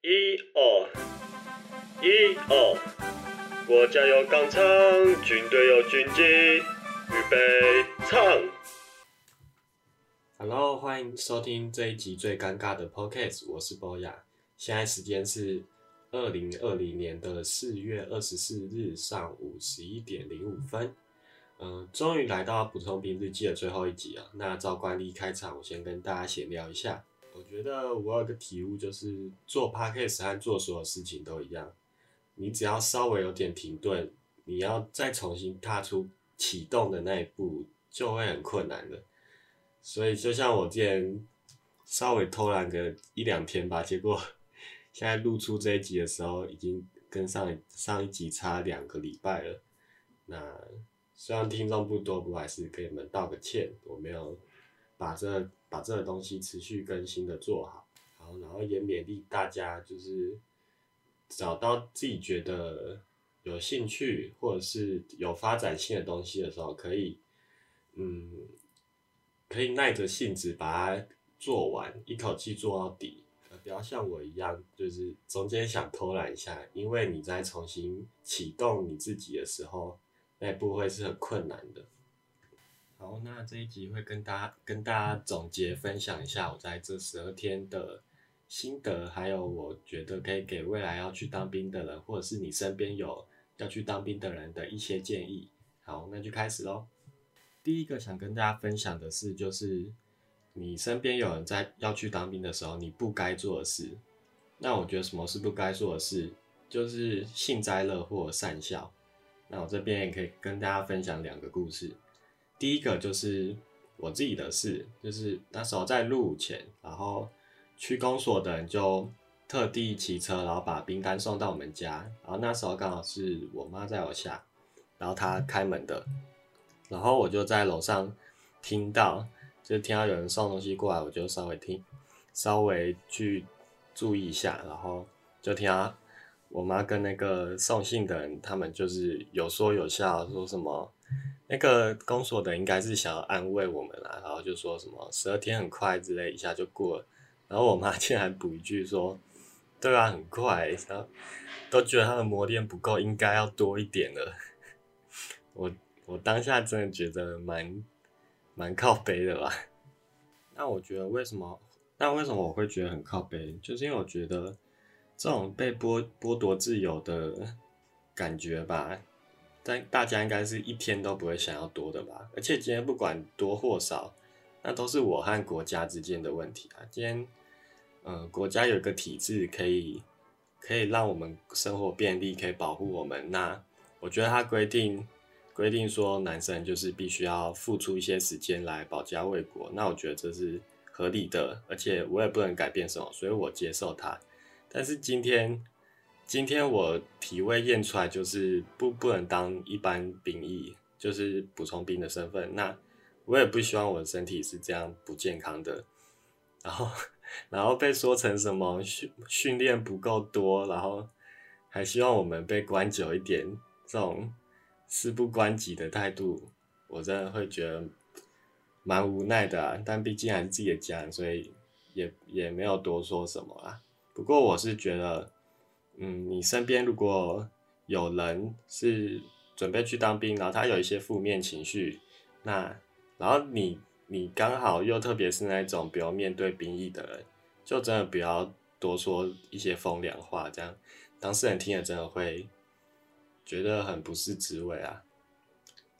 一二一二，国家有钢枪，军队有军机，预备唱。Hello，欢迎收听这一集最尴尬的 Podcast，我是波雅。现在时间是二零二零年的四月二十四日上午十一点零五分。嗯、终于来到补充兵日记的最后一集啊。那照惯例开场，我先跟大家闲聊一下。我觉得我有个体悟，就是做 Podcast 和做所有事情都一样，你只要稍微有点停顿，你要再重新踏出启动的那一步，就会很困难的。所以就像我之前稍微偷懒个一两天吧，结果 现在录出这一集的时候，已经跟上上一集差两个礼拜了。那虽然听众不多，不过还是给你们道个歉，我没有把这把这个东西持续更新的做好。好，然后也勉励大家，就是找到自己觉得有兴趣或者是有发展性的东西的时候，可以嗯。可以耐着性子把它做完，一口气做到底，呃，不要像我一样，就是中间想偷懒一下，因为你在重新启动你自己的时候，那一步会是很困难的。好，那这一集会跟大家跟大家总结分享一下我在这十二天的心得，还有我觉得可以给未来要去当兵的人，或者是你身边有要去当兵的人的一些建议。好，那就开始喽。第一个想跟大家分享的是，就是你身边有人在要去当兵的时候，你不该做的事。那我觉得什么是不该做的事，就是幸灾乐祸、善笑。那我这边也可以跟大家分享两个故事。第一个就是我自己的事，就是那时候在入伍前，然后区公所的人就特地骑车，然后把兵单送到我们家。然后那时候刚好是我妈在楼下，然后她开门的。然后我就在楼上听到，就听到有人送东西过来，我就稍微听，稍微去注意一下，然后就听到我妈跟那个送信的人，他们就是有说有笑，说什么那个公所的应该是想要安慰我们啦，然后就说什么十二天很快之类，一下就过了。然后我妈竟然补一句说：“对啊，很快。”然后都觉得他的磨练不够，应该要多一点了。我。我当下真的觉得蛮蛮靠背的吧。那我觉得为什么？那为什么我会觉得很靠背？就是因为我觉得这种被剥剥夺自由的感觉吧，但大家应该是一天都不会想要多的吧。而且今天不管多或少，那都是我和国家之间的问题啊。今天，嗯、国家有一个体制可以可以让我们生活便利，可以保护我们。那我觉得它规定。规定说男生就是必须要付出一些时间来保家卫国，那我觉得这是合理的，而且我也不能改变什么，所以我接受它。但是今天，今天我体位验出来就是不不能当一般兵役，就是补充兵的身份。那我也不希望我的身体是这样不健康的，然后 然后被说成什么训训练不够多，然后还希望我们被关久一点，这种。事不关己的态度，我真的会觉得蛮无奈的啊。但毕竟还是自己的家人，所以也也没有多说什么啊。不过我是觉得，嗯，你身边如果有人是准备去当兵，然后他有一些负面情绪，那然后你你刚好又特别是那种不用面对兵役的人，就真的不要多说一些风凉话，这样当事人听了真的会觉得很不是滋味啊，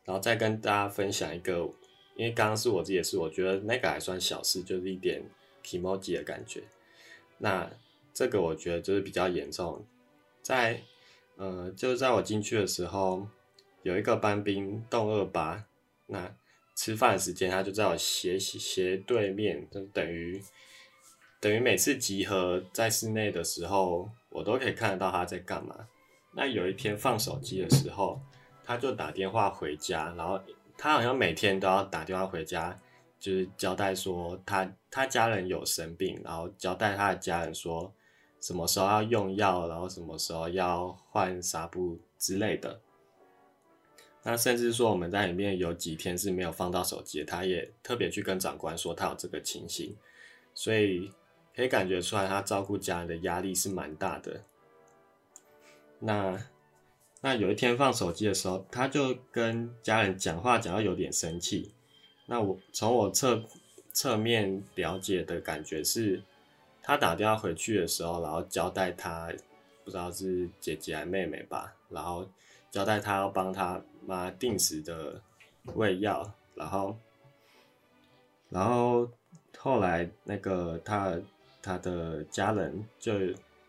然后再跟大家分享一个，因为刚刚是我自己的事，我觉得那个还算小事，就是一點 kimoji 的感觉。那这个我觉得就是比较严重，在呃，就是在我进去的时候，有一个班兵洞二八，那吃饭时间他就在我斜斜对面，就等于等于每次集合在室内的时候，我都可以看得到他在干嘛。那有一天放手机的时候，他就打电话回家，然后他好像每天都要打电话回家，就是交代说他他家人有生病，然后交代他的家人说什麼時候要用藥，然後什麼時候要換紗布之類的。那甚至說我們在裡面有幾天是沒有放到手機，他也特別去跟長官說他有這個情形，所以可以感觉出来他照顾家人的压力是蛮大的。那那有一天放手机的时候，他就跟家人讲话讲到有点生气。那我从我侧侧面了解的感觉是，他打电话回去的时候，然后交代他不知道是姐姐还妹妹吧，然后交代他要帮他妈定时的喂药，然后然后后来那个他他的家人就。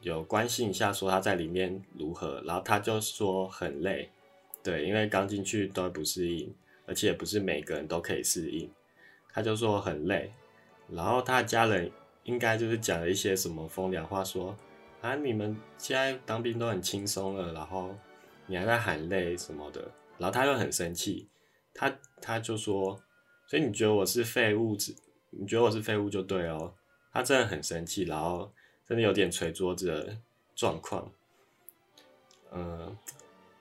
有关心一下，说他在里面如何，然后他就说很累，对，因为刚进去都不适应，而且也不是每个人都可以适应，他就说很累，然后他的家人应该就是讲了一些什么风凉话，说啊你们现在当兵都很轻松了，然后你还在喊累什么的，然后他又很生气，他他就说，所以你觉得我是废物，你觉得我是废物就对哦，他真的很生气，然后。真的有点捶桌子的状况，嗯，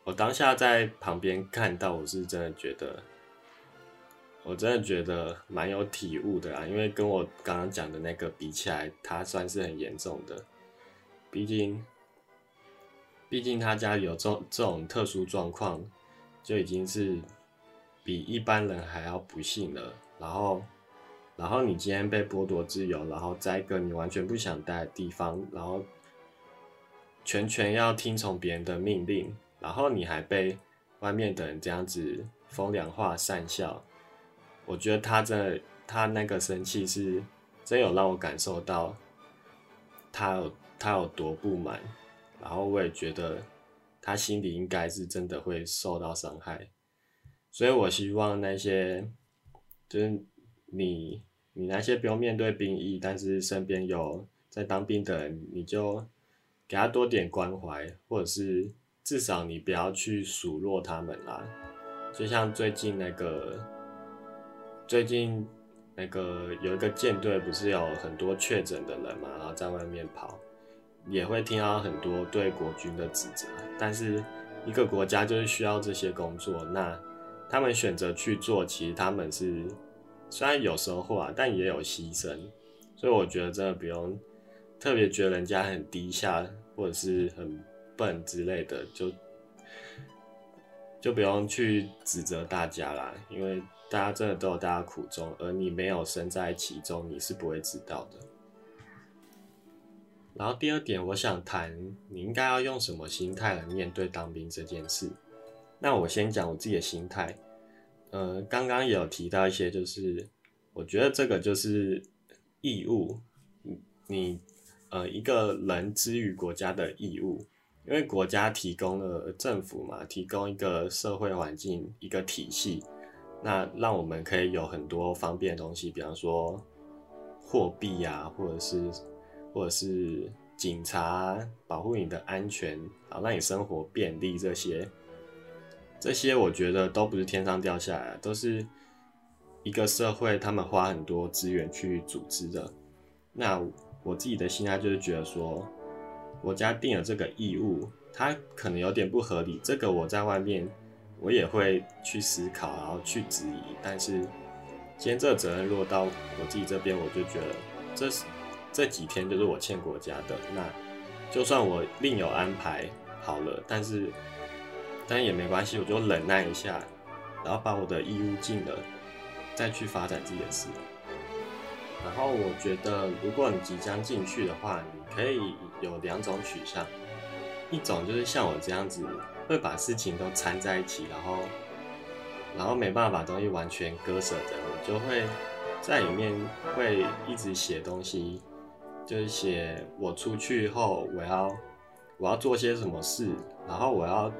我当下在旁边看到，我是真的觉得，我真的觉得蛮有体悟的啊，因为跟我刚刚讲的那个比起来，他算是很严重的，毕竟，毕竟他家里有这这种特殊状况，就已经是比一般人还要不幸了，然后。然后你今天被剥夺自由，然后在一个你完全不想待的地方，然后全权要听从别人的命令，然后你还被外面的人这样子风凉话讪笑，我觉得他真的，他那个生气是真有让我感受到他有他有多不满，然后我也觉得他心里应该是真的会受到伤害，所以我希望那些就是你。你那些不用面对兵役，但是身边有在当兵的人，你就给他多点关怀，或者是至少你不要去数落他们啦。就像最近那个，最近那个有一个舰队，不是有很多确诊的人嘛，然后在外面跑，也会听到很多对国军的指责。但是一个国家就是需要这些工作，那他们选择去做，其实他们是。虽然有收获啊，但也有牺牲，所以我觉得真的不用特别觉得人家很低下或者是很笨之类的，就就不用去指责大家啦，因为大家真的都有大家苦衷，而你没有身在其中，你是不会知道的。然后第二点，我想谈你应该要用什么心态来面对当兵这件事。那我先讲我自己的心态。呃，刚刚有提到一些，就是我觉得这个就是义务，你呃一个人之于国家的义务，因为国家提供了政府嘛，提供一个社会环境一个体系，那让我们可以有很多方便的东西，比方说货币啊，或者是或者是警察保护你的安全，好让你生活便利这些。这些我觉得都不是天上掉下来，都是一个社会他们花很多资源去组织的。那我自己的心态就是觉得说，国家定了这个义务，它可能有点不合理。这个我在外面我也会去思考，然后去质疑。但是今天这个责任落到我自己这边，我就觉得这是这几天就是我欠国家的。那就算我另有安排好了，但是。但也没关系，我就忍耐一下，然后把我的义务尽了，再去发展自己的事。然后我觉得，如果你即将进去的话，你可以有两种取向，一种就是像我这样子，会把事情都掺在一起，然后，然后没办法把东西完全割舍的，我就会在里面会一直写东西，就是写我出去后我要我要做些什么事，然后我要。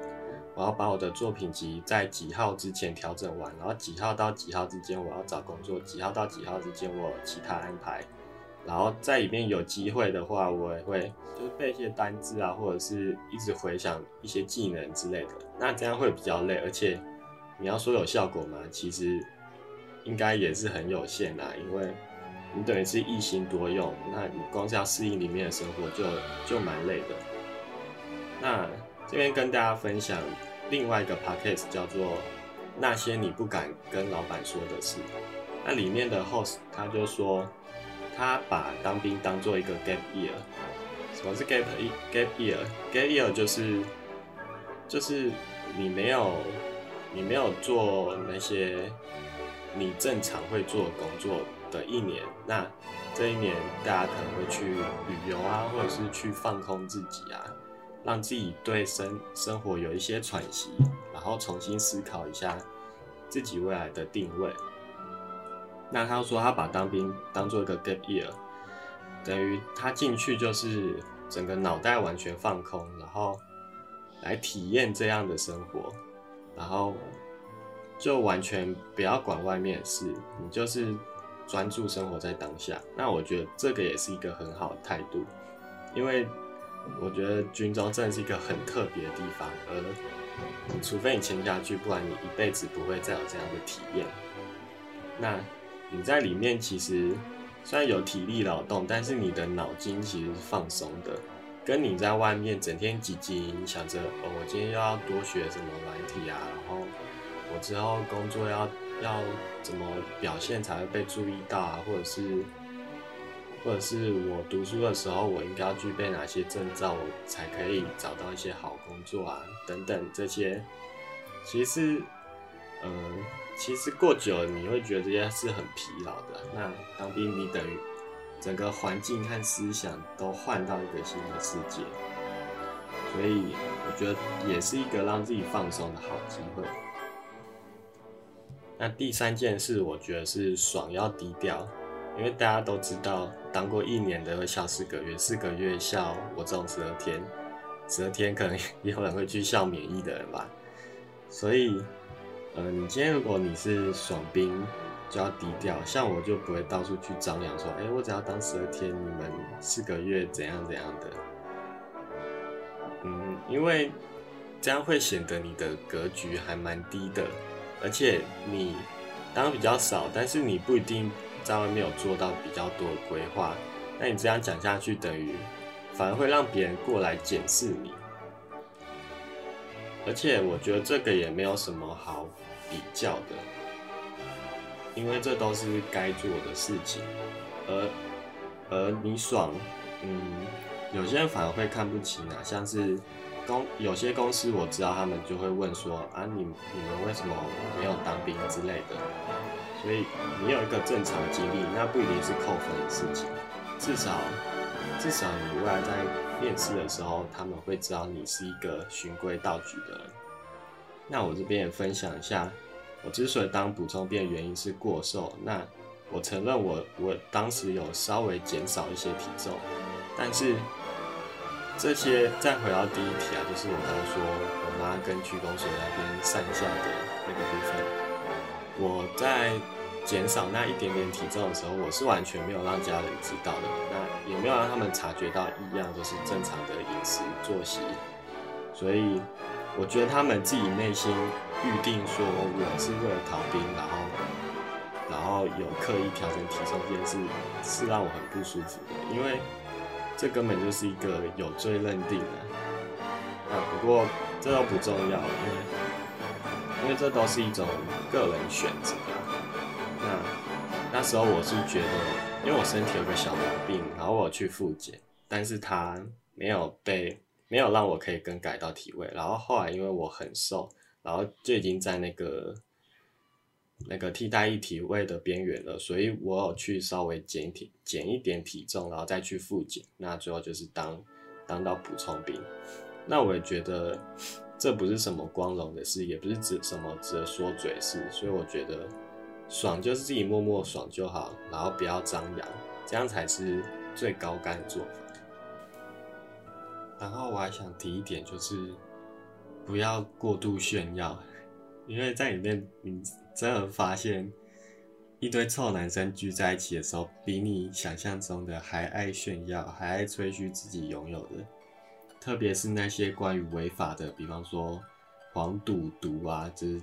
我要把我的作品集在几号之前调整完，然后几号到几号之间我要找工作，几号到几号之间我有其他安排，然后在里面有机会的话，我也会就是背一些单字啊，或者是一直回想一些技能之类的。那这样会比较累，而且你要说有效果吗？其实应该也是很有限啦，因为你等于是一心多用，那你光是要适应里面的生活就就蛮累的。那这边跟大家分享。另外一个 podcast 叫做《那些你不敢跟老板说的事》，那里面的 host 他就说，他把当兵当做一个 gap year。什么是 gap gap year？gap year 就是就是你没有你没有做那些你正常会做工作的一年，那这一年大家可能会去旅游啊，或者是去放空自己啊，让自己对生生活有一些喘息，然后重新思考一下自己未来的定位。那他说他把当兵当做一个 gap year，等于他进去就是整个脑袋完全放空，然后来体验这样的生活，然后就完全不要管外面的事，你就是专注生活在当下。那我觉得这个也是一个很好的态度，因为我觉得军中真的是一个很特别的地方，而除非你签下去，不然你一辈子不会再有这样的体验。那你在里面其实虽然有体力劳动，但是你的脑筋其实是放松的，跟你在外面整天汲汲营想着哦，我今天又要多学什么软体啊，然后我之后工作要要怎么表现才会被注意到啊，或者是或者是我读书的时候我应该要具备哪些证照，我才可以找到一些好工作啊，等等这些，其实，嗯。其实过久了，你会觉得这些是很疲劳的。那当兵，你等于整个环境和思想都换到一个新的世界，所以我觉得也是一个让自己放松的好机会。那第三件事，我觉得是爽要低调，因为大家都知道，当过一年的会笑四个月，四个月笑我这种十二天，十二天可能也有人会去笑免疫的人吧，所以。呃，你今天如果你是爽兵，就要低调。像我就不会到处去张扬说，哎，我只要当十二天，你们四个月怎样怎样的。嗯，因为这样会显得你的格局还蛮低的，而且你当比较少，但是你不一定在外面有做到比较多的规划。那你这样讲下去，等于反而会让别人过来检视你。而且我觉得这个也没有什么好比较的，因为这都是该做的事情。而而你爽，嗯，有些人反而会看不起啊。像是有些公司，我知道他们就会问说啊，你你们为什么没有当兵之类的。所以你有一个正常的经历，那不一定是扣分的事情，至少至少你未来在。面试的时候，他们会知道你是一个循规蹈矩的人。那我这边也分享一下，我之所以当补充兵的原因是过瘦。那我承认我我当时有稍微减少一些体重，但是这些再回到第一题啊，就是我刚刚说我妈跟区公所那边上下的那个部分，我在。减少那一点点体重的时候，我是完全没有让家人知道的，那也没有让他们察觉到异样，就是正常的饮食作息。所以我觉得他们自己内心预定说我是为了逃兵，然后然后有刻意调整体重这件事，是让我很不舒服的，因为这根本就是一个有罪认定的。啊，不过这都不重要，因为因为这都是一种个人选择。那那时候我是觉得，因为我身体有个小毛病，然后我去复检，但是他没有被没有让我可以更改到体位，然后后来因为我很瘦，然后就已经在那个那个替代一体位的边缘了，所以我有去稍微减体减一点体重，然后再去复检，那最后就是当当到补充兵，那我也觉得这不是什么光荣的事，也不是指什么值得说嘴事，所以我觉得。爽就是自己默默爽就好，然后不要张扬，这样才是最高干的做法。然后我还想提一点，就是不要过度炫耀，因为在里面你真的发现一堆臭男生聚在一起的时候，比你想象中的还爱炫耀，还爱吹嘘自己拥有的。特别是那些关于违法的，比方说黄赌毒啊，就是。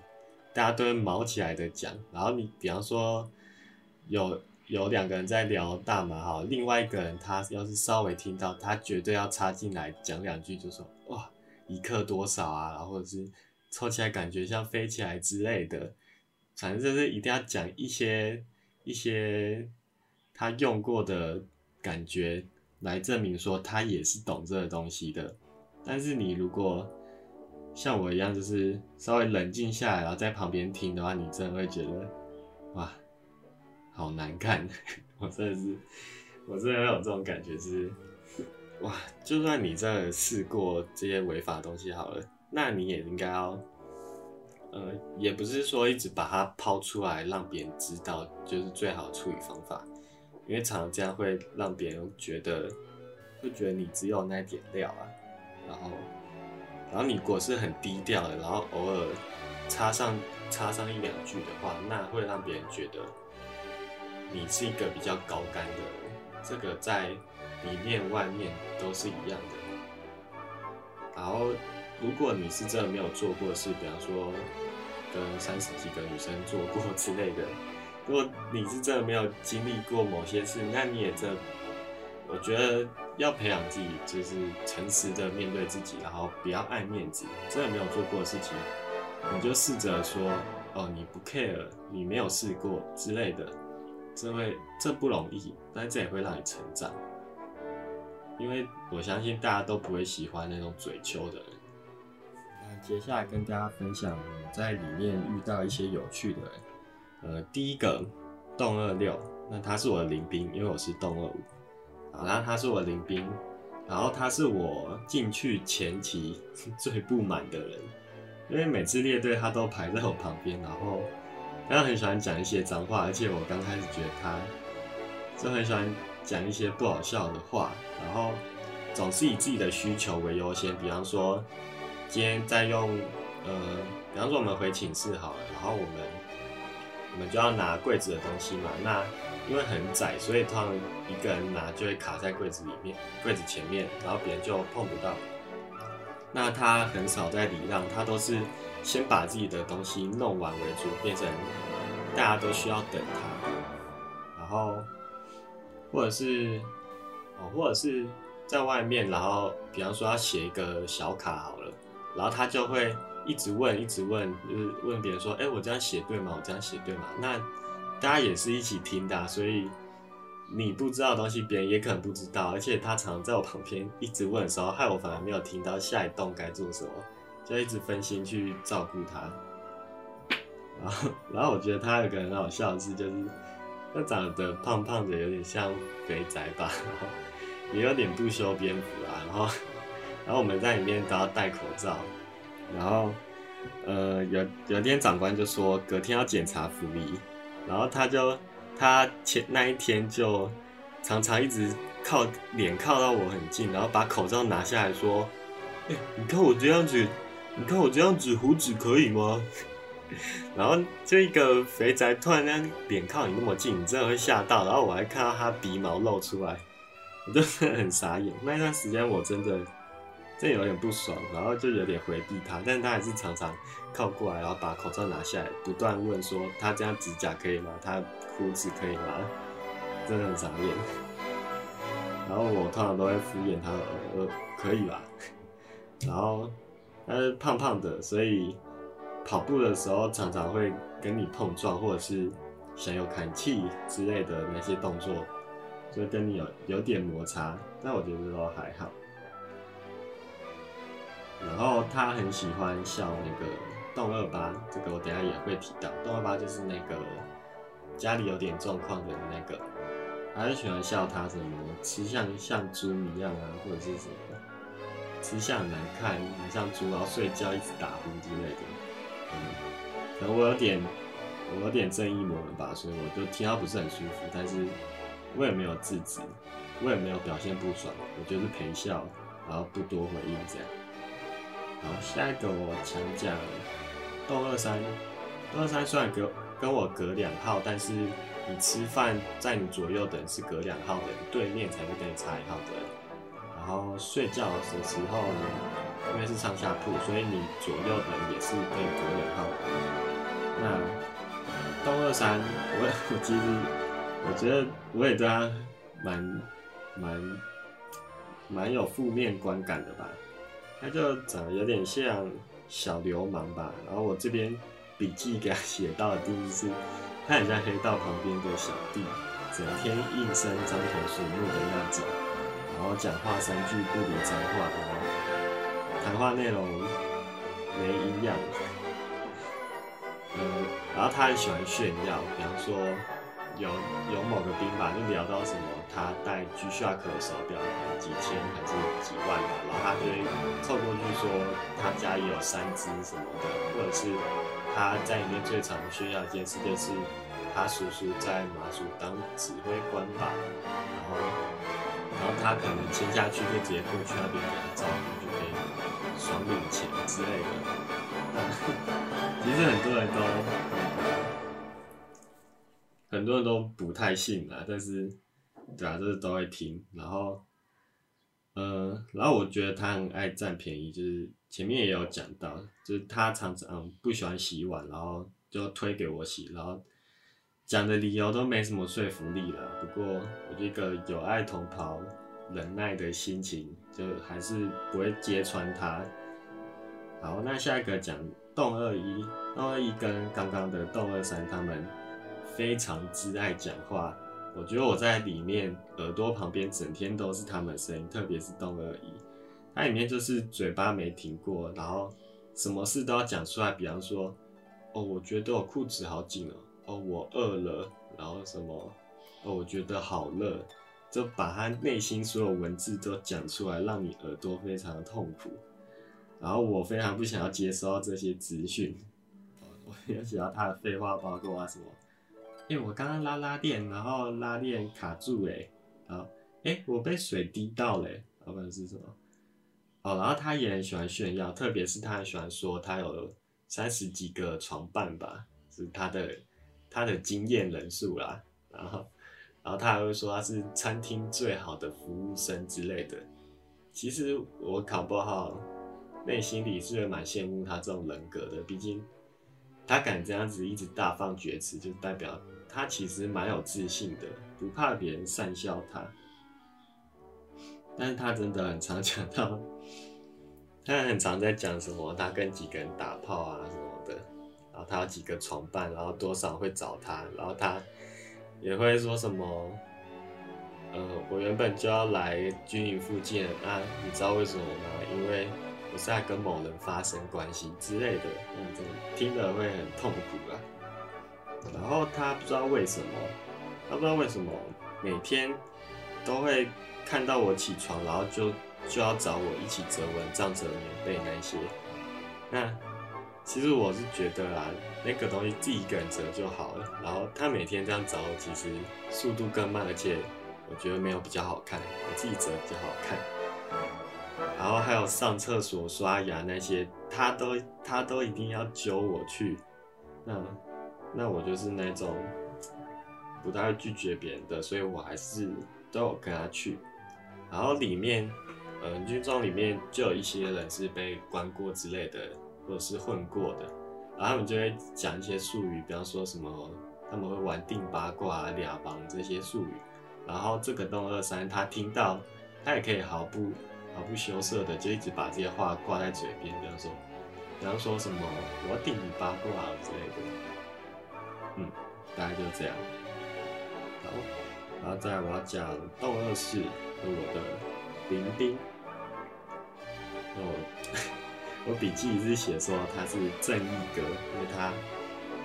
大家都会毛起来的讲，然后你比方说有有两个人在聊大麻哈，另外一个人他要是稍微听到，他绝对要插进来讲两句，就说哇一克多少啊，然后是抽起来感觉像飞起来之类的，反正就是一定要讲一些一些他用过的感觉来证明说他也是懂这个东西的。但是你如果像我一样，就是稍微冷静下来，然后在旁边听的话，你真的会觉得哇，好难看。我真的是，我真的有这种感觉就是，哇，就算你真的试过这些违法东西好了，那你也应该要。呃，也不是说一直把它抛出来让别人知道就是最好的处理方法，因为常常这样会让别人觉得会觉得你只有那点料啊，然后然后你果是很低调的，然后偶尔插上插上一两句的话，那会让别人觉得你是一个比较高干的人，这个在里面外面都是一样的。然后如果你是真的没有做过事，比方说。跟三十几个女生做过之类的，如果你是真的没有经历过某些事，那你也这，我觉得要培养自己，就是诚实的面对自己，然后不要爱面子。真的没有做过的事情，你就试着说，哦，你不 care，你没有试过之类的，这会这不容易，但这也会让你成长。因为我相信大家都不会喜欢那种嘴丘的人。接下来跟大家分享我在里面遇到一些有趣的人。呃，第一个洞二六，那他是我的邻兵，因为我是洞二五。好，然后他是我的邻兵，然后他是我进去前期最不满的人，因为每次列队他都排在我旁边，然后他很喜欢讲一些脏话，而且我刚开始觉得他就很喜欢讲一些不好笑的话，然后总是以自己的需求为优先，比方说。今天在用，呃，比方说我们回寝室好了，然后我们我们就要拿柜子的东西嘛。那因为很窄，所以通常一个人拿就会卡在柜子里面，柜子前面，然后别人就碰不到。那他很少在礼让，他都是先把自己的东西弄完为主，变成大家都需要等他。然后或者是哦，或者是在外面，然后比方说要写一个小卡。然后他就会一直问，一直问，就是问别人说：“哎，我这样写对吗？我这样写对吗？”那大家也是一起听的，所以你不知道的东西，别人也可能不知道。而且他常在我旁边一直问的时候，害我反而没有听到下一栋该做什么，就一直分心去照顾他。然后，然后我觉得他有个很好笑的事，就是他长得胖胖的，有点像肥宅吧，然 后也有点不修边幅啊，然后。然后我们在里面都要戴口罩，然后，呃，有有天长官就说隔天要检查服仪，然后他就他前那一天就常常一直靠脸靠到我很近，然后把口罩拿下来说：“哎，你看我这样子，你看我这样子胡子可以吗？” 然后就一个肥宅突然间脸靠你那么近，你真的会吓到。然后我还看到他鼻毛露出来，我真的很傻眼。那一段时间我真的。这有点不爽，然后就有点回避他，但他还是常常靠过来，然后把口罩拿下来，不断问说他这样指甲可以吗？他胡子可以吗？真的很傻眼。然后我通常都会敷衍他，呃，可以吧。然后他是胖胖的，所以跑步的时候常常会跟你碰撞，或者是想有砍气之类的那些动作，就跟你有有点摩擦，但我觉得都还好。然后他很喜欢笑那个洞二八，这个我等下也会提到。洞二八就是那个家里有点状况的那个，他就喜欢笑他什么吃相像猪一样啊，或者是什么吃相很难看，很像猪，然后睡觉一直打呼之类的。嗯，可能我有点我有点正义魔人吧，所以我就听到不是很舒服，但是我也没有制止，我也没有表现不爽，我就是陪笑，然后不多回应这样。好，下一个我讲讲豆二三。豆二三虽然隔跟我隔两号，但是你吃饭在你左右的人是隔两号的，对面才是跟你差一号的人。然后睡觉的时候呢，因为是上下铺，所以你左右的人也是可以隔两号的。那豆二三，我我其实我觉得我也对他蛮蛮蛮有负面观感的吧。他就长得有点像小流氓吧，然后我这边笔记给他写到的定义是，他很像黑道旁边的小弟整天应声张口数目的那种，然后讲话三句不离脏话，然后谈话内容没营养。呃，然后他很喜欢炫耀，比方说有有某个兵吧，就聊到什么他带 G Shock 的手表，几千还是几万吧，然后他就会凑过去说他家也有三只什么的，或者是他在里面最常炫耀一件事就是他叔叔在马祖当指挥官吧，然后然后他可能签下去就直接过去那边给他照顾，就可以爽领钱之类的。其实很多人都很多人都不太信啊，但是对啊，就是都会听。然后，呃，然后我觉得他很爱占便宜，就是前面也有讲到，就是他常常不喜欢洗碗，然后就推给我洗，然后讲的理由都没什么说服力了。不过，我这个有爱同袍、忍耐的心情，就还是不会揭穿他。好，那下一个讲动二一，动二一跟刚刚的动二三，他们非常之爱讲话。我觉得我在里面耳朵旁边整天都是他们的声音，特别是动二一，它里面就是嘴巴没停过，然后什么事都要讲出来。比方说，哦，我觉得我裤子好紧哦，哦，我饿了，然后什么，哦，我觉得好热，就把他内心所有文字都讲出来，让你耳朵非常的痛苦。然后我非常不想要接收到这些资讯，我要写到他的废话，包括啊什么，因为我刚刚拉拉链，然后拉链卡住哎，然后哎我被水滴到嘞，老板是什么？哦，然后他也很喜欢炫耀，特别是他很喜欢说他有三十几个床伴吧，是他的他的经验人数啦，然后然后他还会说他是餐厅最好的服务生之类的，其实我考不好。内心里是蛮羡慕他这种人格的，毕竟他敢这样子一直大放厥词，就代表他其实蛮有自信的，不怕别人讪笑他。但是他真的很常讲到，他很常在讲什么，他跟几个人打炮啊什么的，然后他有几个床伴，然后多少会找他，然后他也会说什么，呃，我原本就要来军营附近啊，你知道为什么吗？因为我是在跟某人发生关系之类的，嗯，真的听了会很痛苦啊。然后他不知道为什么，他不知道为什么每天都会看到我起床，然后就就要找我一起折蚊帐、折棉被那些。那其实我是觉得啊，那个东西自己一个人折就好了。然后他每天这样找，其实速度更慢，而且我觉得没有比较好看，我自己折比较好看。然后还有上厕所、刷牙那些，他都他都一定要揪我去。那那我就是那种不太会拒绝别人的，所以我还是都有跟他去。然后里面，呃，军装里面就有一些人是被关过之类的，或者是混过的，然后他们就会讲一些术语，比方说什么他们会玩定八卦、俩帮这些术语。然后这个东二三他听到，他也可以毫不。毫不羞涩的就一直把这些话挂在嘴边，比方说，比方说什么我定你八卦之类的，嗯，大概就这样。好，然后再我要讲斗二世和我的林兵。哦，我笔记是写说他是正义哥，因为他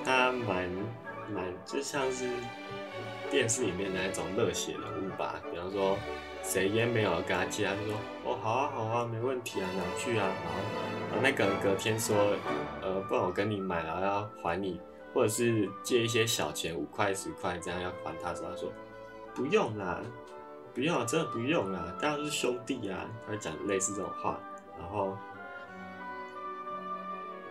他蛮蛮就像是电视里面那一种热血人物吧，比方说。谁烟没有跟他借，他就说哦好啊好啊没问题啊拿去啊，然后那个隔天说呃不然我跟你买了要还你，或者是借一些小钱五块十块这样要还他，时候他说不用啦，不用啊真的不用啦，大家都是兄弟啊，他讲类似这种话，然后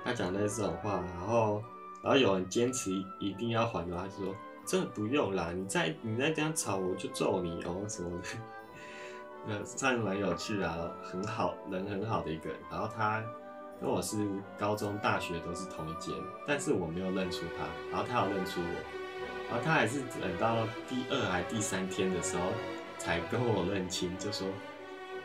他讲类似这种话，然后然后有人坚持一定要还的话，他就说真的不用啦，你再你再这样吵我就揍你哦什么的。那算蛮有趣啊，很好人很好的一个人。然后他跟我是高中、大学都是同一间，但是我没有认出他，然后他有认出我，然后他还是等到第二还第三天的时候才跟我认清，就说：“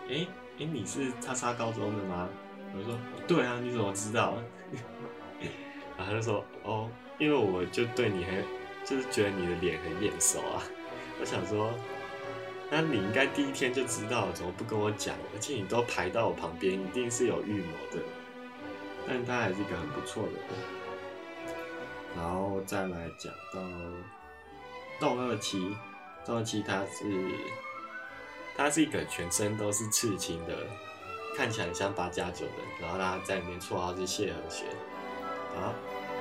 哎哎，你是叉叉高中的吗？”我说：“对啊，你怎么知道？” 然后他就说：“哦，因为我就对你很，就是觉得你的脸很眼熟啊。”我想说，那你应该第一天就知道，怎么不跟我讲？而且你都排到我旁边，一定是有预谋的。但他还是一个很不错的人。然后再来讲到洞二七，洞二七他是他是一个全身都是刺青的，看起来像八加九的，然后他在里面绰号是谢和弦。啊，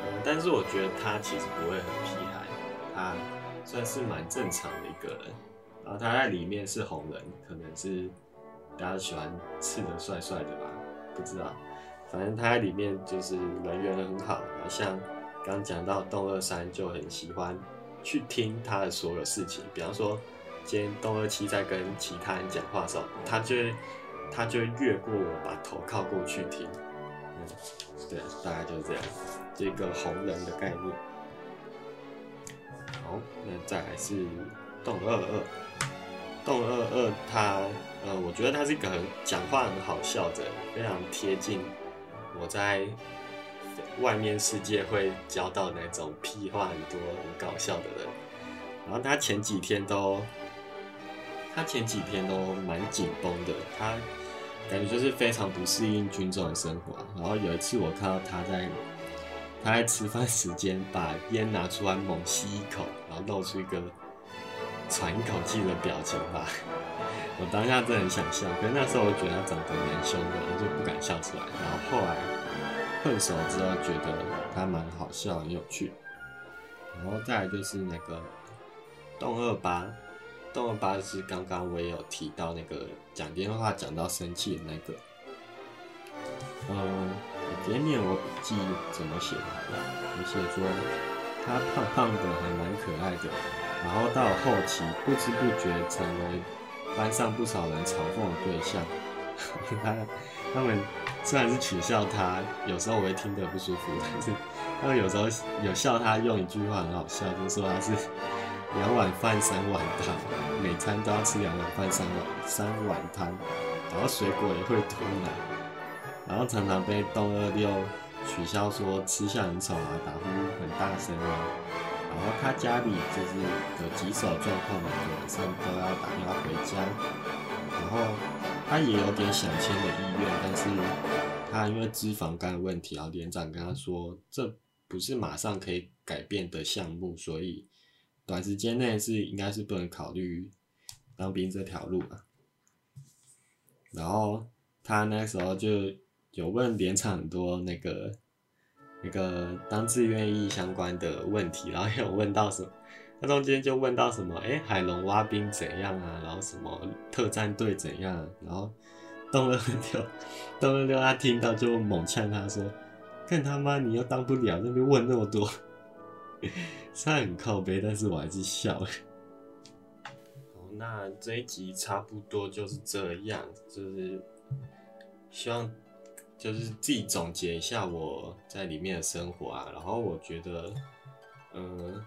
嗯，但是我觉得他其实不会很皮孩，他算是蛮正常的一个人。然后他在里面是红人，可能是大家喜欢刺的帅帅的吧，不知道。反正他在里面就是人缘很好，然后像刚讲到东二三就很喜欢去听他的所有事情，比方说今天东二七在跟其他人讲话的时候，他就会他就会越过我，把头靠过去听。嗯，对，大概就是这样，这个红人的概念。好，那再来是动二二，动二二他呃，我觉得他是一个很讲话很好笑的，非常贴近。我在外面世界会交到那种屁话很多、很搞笑的人，然后他前几天都，他前几天都蛮紧绷的，他感觉就是非常不适应军中的生活。然后有一次我看到他在他在吃饭时间把烟拿出来猛吸一口，然后露出一个喘一口气的表情吧。我当下真的很想笑，可是那时候我觉得他长得蛮凶的，我就不敢笑出来。然后后来混熟之后，觉得他蛮好笑、很有趣。然后再来就是那个洞二八，洞二八是刚刚我也有提到那个讲电话讲到生气的那个。嗯，我直接念我笔记怎么写的，我写说他胖胖的，还蛮可爱的。然后到后期不知不觉成为。班上不少人嘲讽的对象，他他们虽然是取笑他，有时候我会听得不舒服，但是他们有时候有笑他用一句话很好笑，就是说他是两碗饭三碗汤，每餐都要吃两碗饭三碗三碗汤，然后水果也会吞奶，然后常常被东二六取笑说吃相很丑啊，打呼很大声啊。然后他家里就是有棘手状况每个晚上都要打电话回家。然后他也有点想签的意愿，但是他因为脂肪肝的问题，然后连长跟他说，这不是马上可以改变的项目，所以短时间内是应该是不能考虑当兵这条路吧。然后他那时候就有问连长很多那个。那个当志愿役相关的问题，然后有问到什么，他中间就问到什么，哎，海龙挖冰怎样啊？然后什么特战队怎样？然后东二六，东二六他听到就猛呛他说：“看他妈你又当不了，那边问那么多。”他很靠背，但是我还是笑。好，那这一集差不多就是这样，就是希望。就是自己总结一下我在里面的生活啊，然后我觉得，嗯，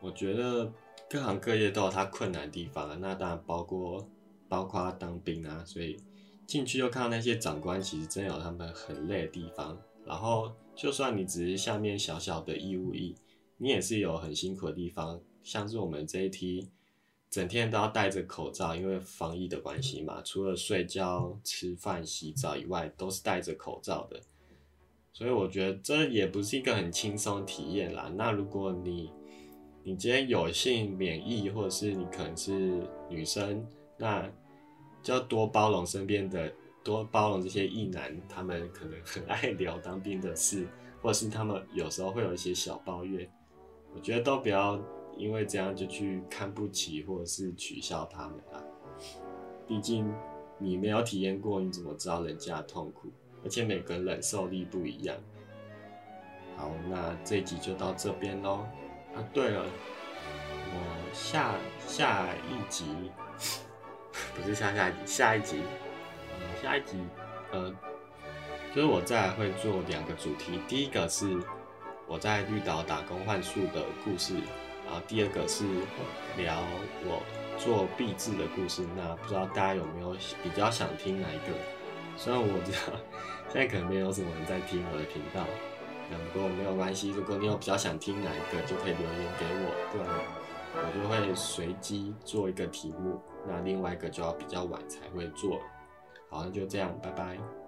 我觉得各行各业都有它困难的地方啊，那当然包括包括当兵啊，所以进去又看到那些长官，其实真有他们很累的地方。然后就算你只是下面小小的义务役，你也是有很辛苦的地方，像是我们这一批。整天都要戴着口罩，因为防疫的关系嘛。除了睡觉、吃饭、洗澡以外，都是戴着口罩的。所以我觉得这也不是一个很轻松体验啦。那如果你你今天有幸免疫，或者是你可能是女生，那就要多包容身边的，多包容这些异男，他们可能很爱聊当兵的事，或者是他们有时候会有一些小抱怨。我觉得都不要。因为这样就去看不起或者是取笑他们啊，毕竟你没有体验过，你怎么知道人家的痛苦？而且每个人忍受力不一样。好，那这一集就到这边喽。啊，对了，我下下一集 不是下下一集，下一集，呃下一集，呃，就是我再会做两个主题，第一个是我在绿岛打工换宿的故事。然后第二个是聊我做壁纸的故事，那不知道大家有没有比较想听哪一个？虽然我知道现在可能没有什么人在听我的频道，那不过没有关系，如果你有比较想听哪一个，就可以留言给我，不然我就会随机做一个题目，那另外一个就要比较晚才会做。好，那就这样，拜拜。